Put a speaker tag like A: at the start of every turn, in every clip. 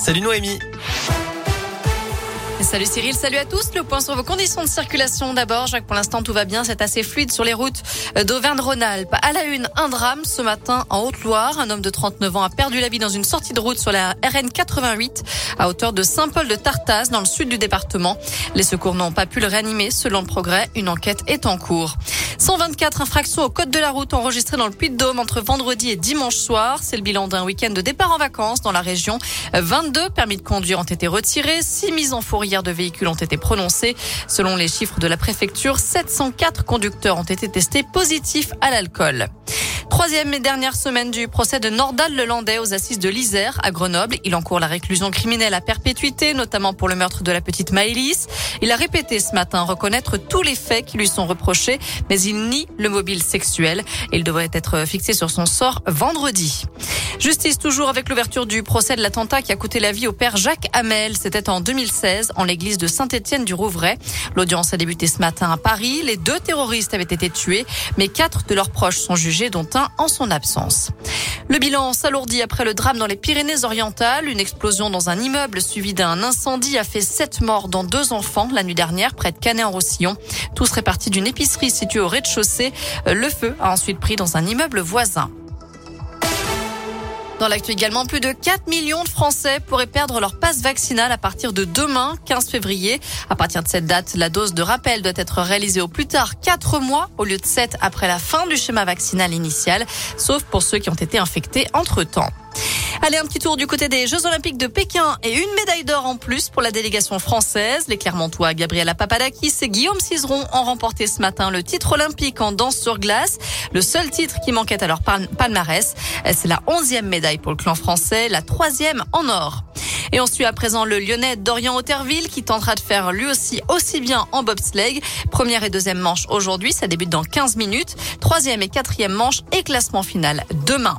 A: Salut Noémie.
B: Salut Cyril, salut à tous. Le point sur vos conditions de circulation d'abord. Jacques, pour l'instant, tout va bien. C'est assez fluide sur les routes d'Auvergne-Rhône-Alpes. À la une, un drame ce matin en Haute-Loire. Un homme de 39 ans a perdu la vie dans une sortie de route sur la RN 88 à hauteur de Saint-Paul de Tartas dans le sud du département. Les secours n'ont pas pu le réanimer. Selon le progrès, une enquête est en cours. 124 infractions au code de la route enregistrées dans le Puy-de-Dôme entre vendredi et dimanche soir. C'est le bilan d'un week-end de départ en vacances dans la région. 22 permis de conduire ont été retirés, 6 mises en fourrière de véhicules ont été prononcées. Selon les chiffres de la préfecture, 704 conducteurs ont été testés positifs à l'alcool. Troisième et dernière semaine du procès de Nordal Lelandais aux assises de l'Isère à Grenoble. Il encourt la réclusion criminelle à perpétuité, notamment pour le meurtre de la petite Maëlys. Il a répété ce matin reconnaître tous les faits qui lui sont reprochés, mais il nie le mobile sexuel. Il devrait être fixé sur son sort vendredi. Justice toujours avec l'ouverture du procès de l'attentat qui a coûté la vie au père Jacques Hamel. C'était en 2016 en l'église de Saint-Étienne du Rouvray. L'audience a débuté ce matin à Paris. Les deux terroristes avaient été tués, mais quatre de leurs proches sont jugés, dont un en son absence. Le bilan s'alourdit après le drame dans les Pyrénées-Orientales. Une explosion dans un immeuble suivi d'un incendie a fait sept morts dans deux enfants la nuit dernière près de Canet-en-Roussillon. Tous répartis d'une épicerie située au rez-de-chaussée. Le feu a ensuite pris dans un immeuble voisin. Dans l'actu également, plus de 4 millions de Français pourraient perdre leur passe vaccinale à partir de demain, 15 février. À partir de cette date, la dose de rappel doit être réalisée au plus tard 4 mois au lieu de 7 après la fin du schéma vaccinal initial, sauf pour ceux qui ont été infectés entre-temps. Allez, un petit tour du côté des Jeux Olympiques de Pékin et une médaille d'or en plus pour la délégation française. Les Clermontois Gabriela Papadakis et Guillaume Cizeron ont remporté ce matin le titre olympique en danse sur glace. Le seul titre qui manquait à leur palmarès, c'est la onzième médaille pour le clan français, la troisième en or. Et on suit à présent le Lyonnais Dorian Otterville qui tentera de faire lui aussi aussi bien en bobsleigh. Première et deuxième manche aujourd'hui, ça débute dans 15 minutes. Troisième et quatrième manche et classement final demain.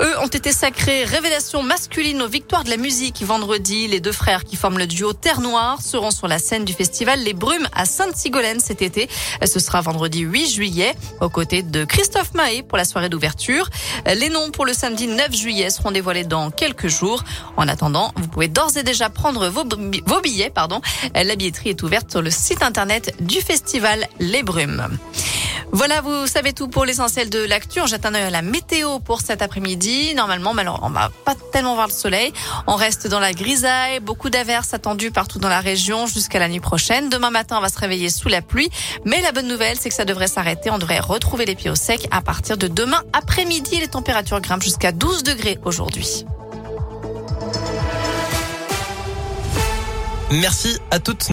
B: Eux ont été sacrés révélation masculine aux victoires de la musique vendredi. Les deux frères qui forment le duo Terre Noire seront sur la scène du festival Les Brumes à Sainte-Sigolène cet été. Ce sera vendredi 8 juillet aux côtés de Christophe Mahé pour la soirée d'ouverture. Les noms pour le samedi 9 juillet seront dévoilés dans quelques jours. En attendant, vous pouvez d'ores et déjà prendre vos, vos billets. Pardon. La billetterie est ouverte sur le site internet du festival Les Brumes. Voilà, vous savez tout pour l'essentiel de l'actu. On jette un œil à la météo pour cet après-midi. Normalement, alors, on va pas tellement voir le soleil. On reste dans la grisaille. Beaucoup d'averses attendues partout dans la région jusqu'à la nuit prochaine. Demain matin, on va se réveiller sous la pluie. Mais la bonne nouvelle, c'est que ça devrait s'arrêter. On devrait retrouver les pieds au sec à partir de demain après-midi. Les températures grimpent jusqu'à 12 degrés aujourd'hui.
A: Merci à toutes.